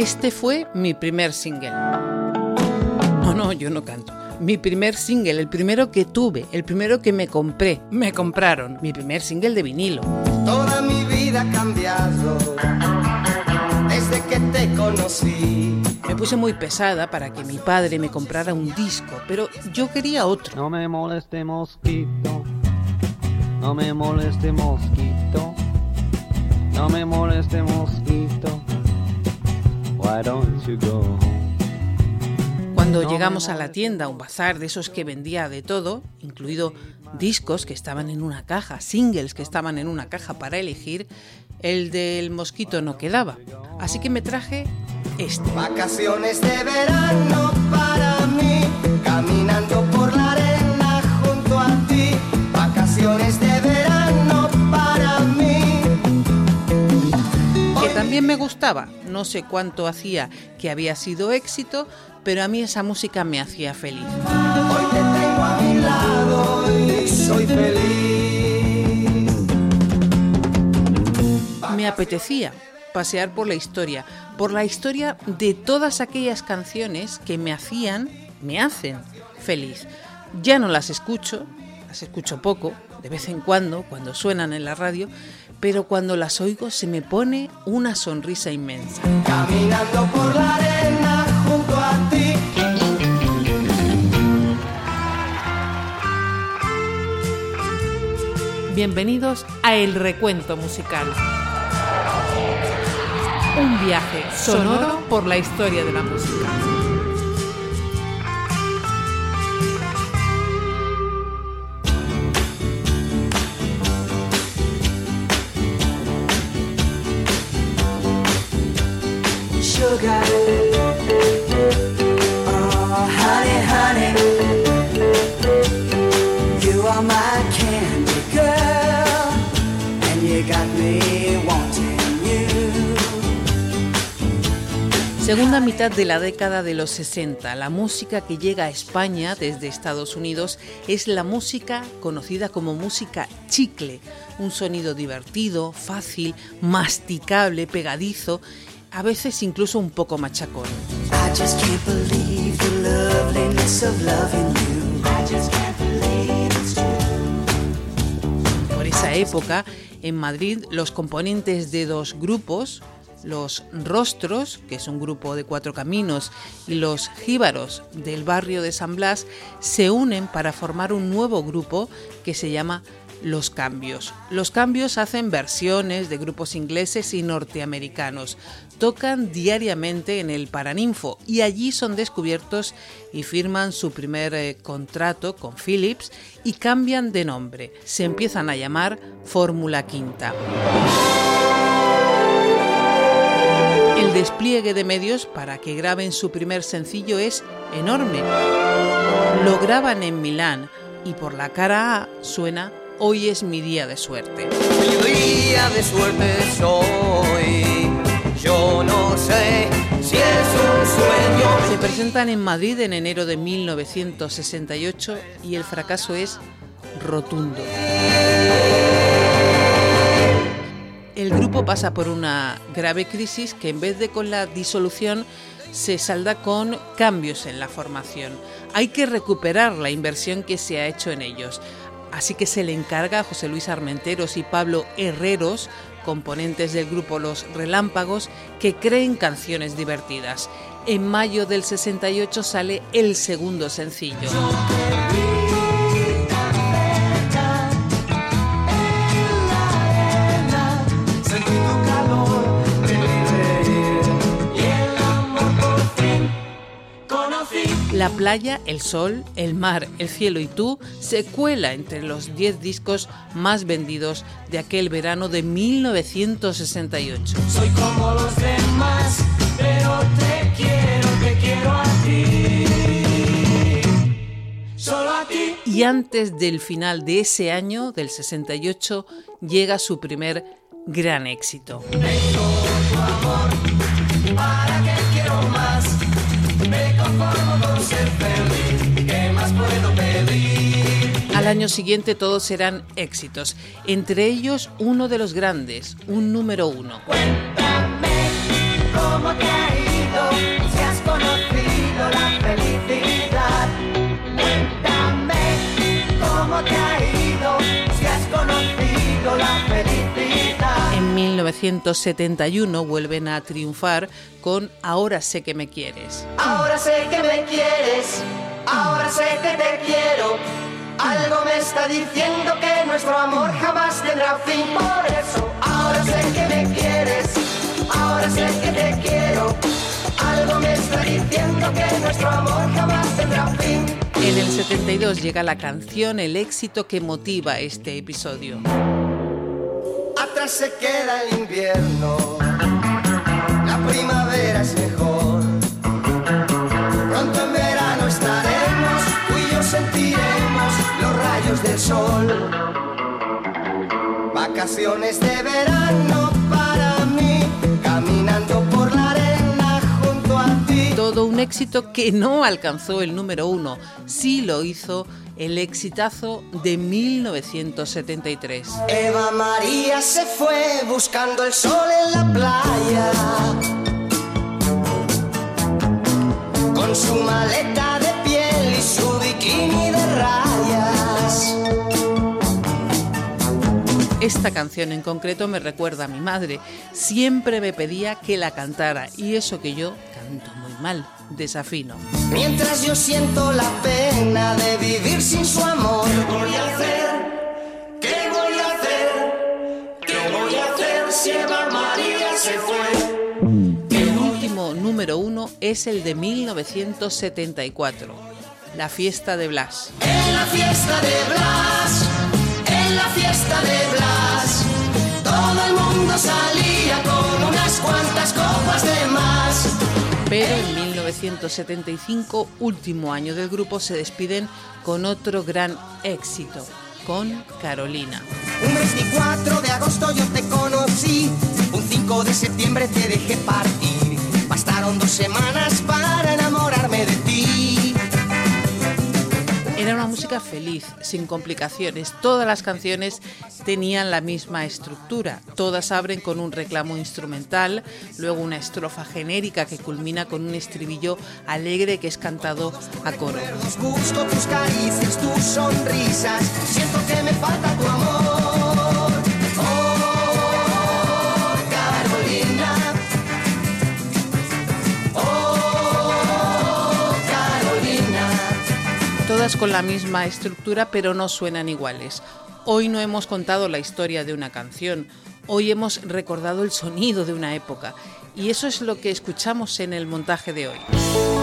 Este fue mi primer single. No, no, yo no canto. Mi primer single, el primero que tuve, el primero que me compré, me compraron, mi primer single de vinilo. Toda mi vida ha cambiado desde que te conocí. Me puse muy pesada para que mi padre me comprara un disco, pero yo quería otro. No me moleste mosquito, no me moleste mosquito, no me moleste mosquito. Cuando llegamos a la tienda, un bazar de esos que vendía de todo, incluido discos que estaban en una caja, singles que estaban en una caja para elegir, el del mosquito no quedaba. Así que me traje este. Vacaciones de verano para que me gustaba. No sé cuánto hacía que había sido éxito, pero a mí esa música me hacía feliz. Hoy te tengo a mi lado y soy feliz. Me apetecía pasear por la historia, por la historia de todas aquellas canciones que me hacían, me hacen feliz. Ya no las escucho, las escucho poco, de vez en cuando, cuando suenan en la radio, pero cuando las oigo se me pone una sonrisa inmensa. Caminando por la arena junto a ti. Bienvenidos a El Recuento Musical. Un viaje sonoro por la historia de la música. Segunda mitad de la década de los 60, la música que llega a España desde Estados Unidos es la música conocida como música chicle, un sonido divertido, fácil, masticable, pegadizo, a veces incluso un poco machacón. Por esa época, en Madrid, los componentes de dos grupos, los Rostros, que es un grupo de cuatro caminos, y los Jíbaros del barrio de San Blas, se unen para formar un nuevo grupo que se llama Los Cambios. Los Cambios hacen versiones de grupos ingleses y norteamericanos. Tocan diariamente en el Paraninfo y allí son descubiertos y firman su primer eh, contrato con Philips y cambian de nombre. Se empiezan a llamar Fórmula Quinta. El despliegue de medios para que graben su primer sencillo es enorme. Lo graban en Milán y por la cara A suena Hoy es mi día de suerte. Mi día de suerte soy. Yo no sé si es un sueño. Se presentan en Madrid en enero de 1968 y el fracaso es rotundo. El grupo pasa por una grave crisis que en vez de con la disolución se salda con cambios en la formación. Hay que recuperar la inversión que se ha hecho en ellos. Así que se le encarga a José Luis Armenteros y Pablo Herreros, componentes del grupo Los Relámpagos, que creen canciones divertidas. En mayo del 68 sale el segundo sencillo. La playa, el sol, el mar, el cielo y tú se cuela entre los 10 discos más vendidos de aquel verano de 1968. Soy como los demás, pero te quiero, te quiero a ti. Solo a ti. Y antes del final de ese año, del 68, llega su primer gran éxito. ¿Para qué quiero más? Año siguiente todos serán éxitos, entre ellos uno de los grandes, un número uno. Cuéntame cómo te ha ido, si has conocido la felicidad. Cuéntame cómo te ha ido, si has conocido la felicidad. En 1971 vuelven a triunfar con Ahora sé que me quieres. Ahora sé que me quieres, ahora sé que te quiero. Algo me está diciendo que nuestro amor jamás tendrá fin. Por eso, ahora sé que me quieres, ahora sé que te quiero. Algo me está diciendo que nuestro amor jamás tendrá fin. En el 72 llega la canción, el éxito que motiva este episodio. Atrás se queda el invierno, la primavera es mejor. Pronto en verano estaremos, tú y yo sentiremos los rayos del sol. Vacaciones de verano para mí, caminando por la arena junto a ti. Todo un éxito que no alcanzó el número uno, sí lo hizo el exitazo de 1973. Eva María se fue buscando el sol en la playa. Con su maleta de piel y su bikini Esta canción en concreto me recuerda a mi madre. Siempre me pedía que la cantara y eso que yo canto muy mal, desafino. Mientras yo siento la pena de vivir sin su amor. ¿Qué voy a hacer? ¿Qué voy a hacer? ¿Qué voy a hacer si Eva María se fue? El último número uno es el de 1974, La fiesta de Blas. En la fiesta de Blas, en la fiesta de Blas, Pero en 1975, último año del grupo, se despiden con otro gran éxito, con Carolina. Un 24 de agosto yo te conocí, un 5 de septiembre te dejé partir. Bastaron dos semanas para enamorarme de ti. Feliz, sin complicaciones. Todas las canciones tenían la misma estructura. Todas abren con un reclamo instrumental, luego una estrofa genérica que culmina con un estribillo alegre que es cantado a coro. Tus caricias, tus sonrisas, siento que me falta tu amor. Todas con la misma estructura pero no suenan iguales. Hoy no hemos contado la historia de una canción, hoy hemos recordado el sonido de una época y eso es lo que escuchamos en el montaje de hoy.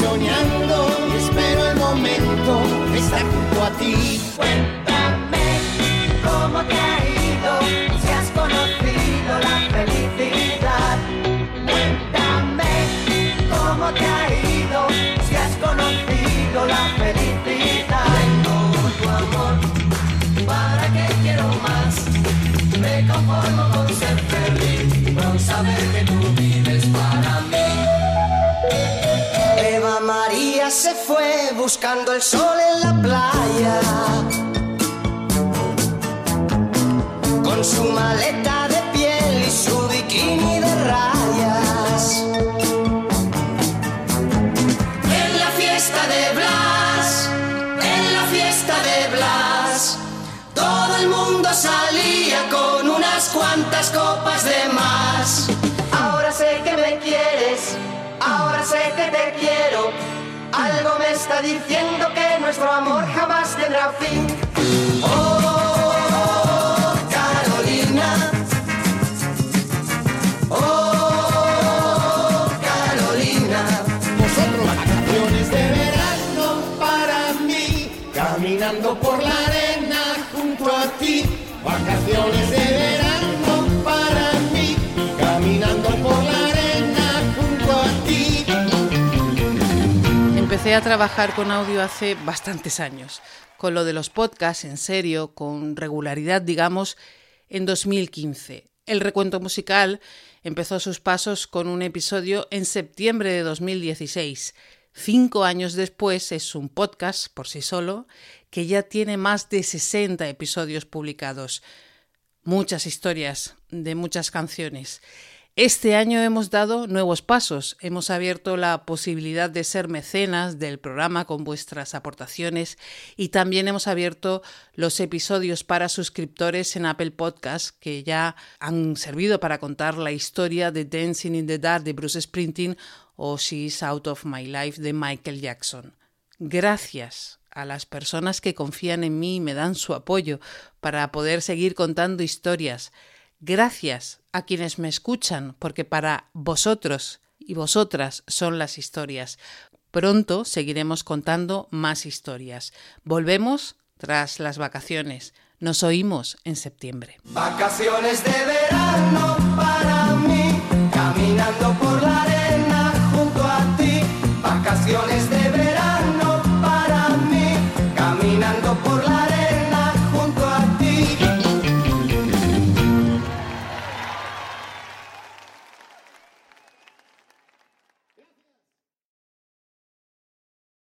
Soñando y espero el momento de estar junto a ti. Cuéntame cómo te ha ido, si has conocido la felicidad. Cuéntame cómo te ha ido, si has conocido la felicidad. Tengo tu amor, ¿para qué quiero más? Me conformo con ser feliz, con saber que tú se fue buscando el sol en la playa. Con su maleta de piel y su bikini de rayas. En la fiesta de Blas, en la fiesta de Blas, todo el mundo salía con unas cuantas copas de más. Ahora sé que me quieres, ahora sé que te quiero. Algo me está diciendo que nuestro amor jamás tendrá fin. Empecé trabajar con audio hace bastantes años, con lo de los podcasts en serio, con regularidad, digamos, en 2015. El recuento musical empezó sus pasos con un episodio en septiembre de 2016. Cinco años después es un podcast por sí solo que ya tiene más de 60 episodios publicados. Muchas historias de muchas canciones. Este año hemos dado nuevos pasos. Hemos abierto la posibilidad de ser mecenas del programa con vuestras aportaciones y también hemos abierto los episodios para suscriptores en Apple Podcast que ya han servido para contar la historia de Dancing in the Dark de Bruce Springsteen o She's Out of My Life de Michael Jackson. Gracias a las personas que confían en mí y me dan su apoyo para poder seguir contando historias. Gracias a quienes me escuchan, porque para vosotros y vosotras son las historias. Pronto seguiremos contando más historias. Volvemos tras las vacaciones. Nos oímos en septiembre. Vacaciones de verano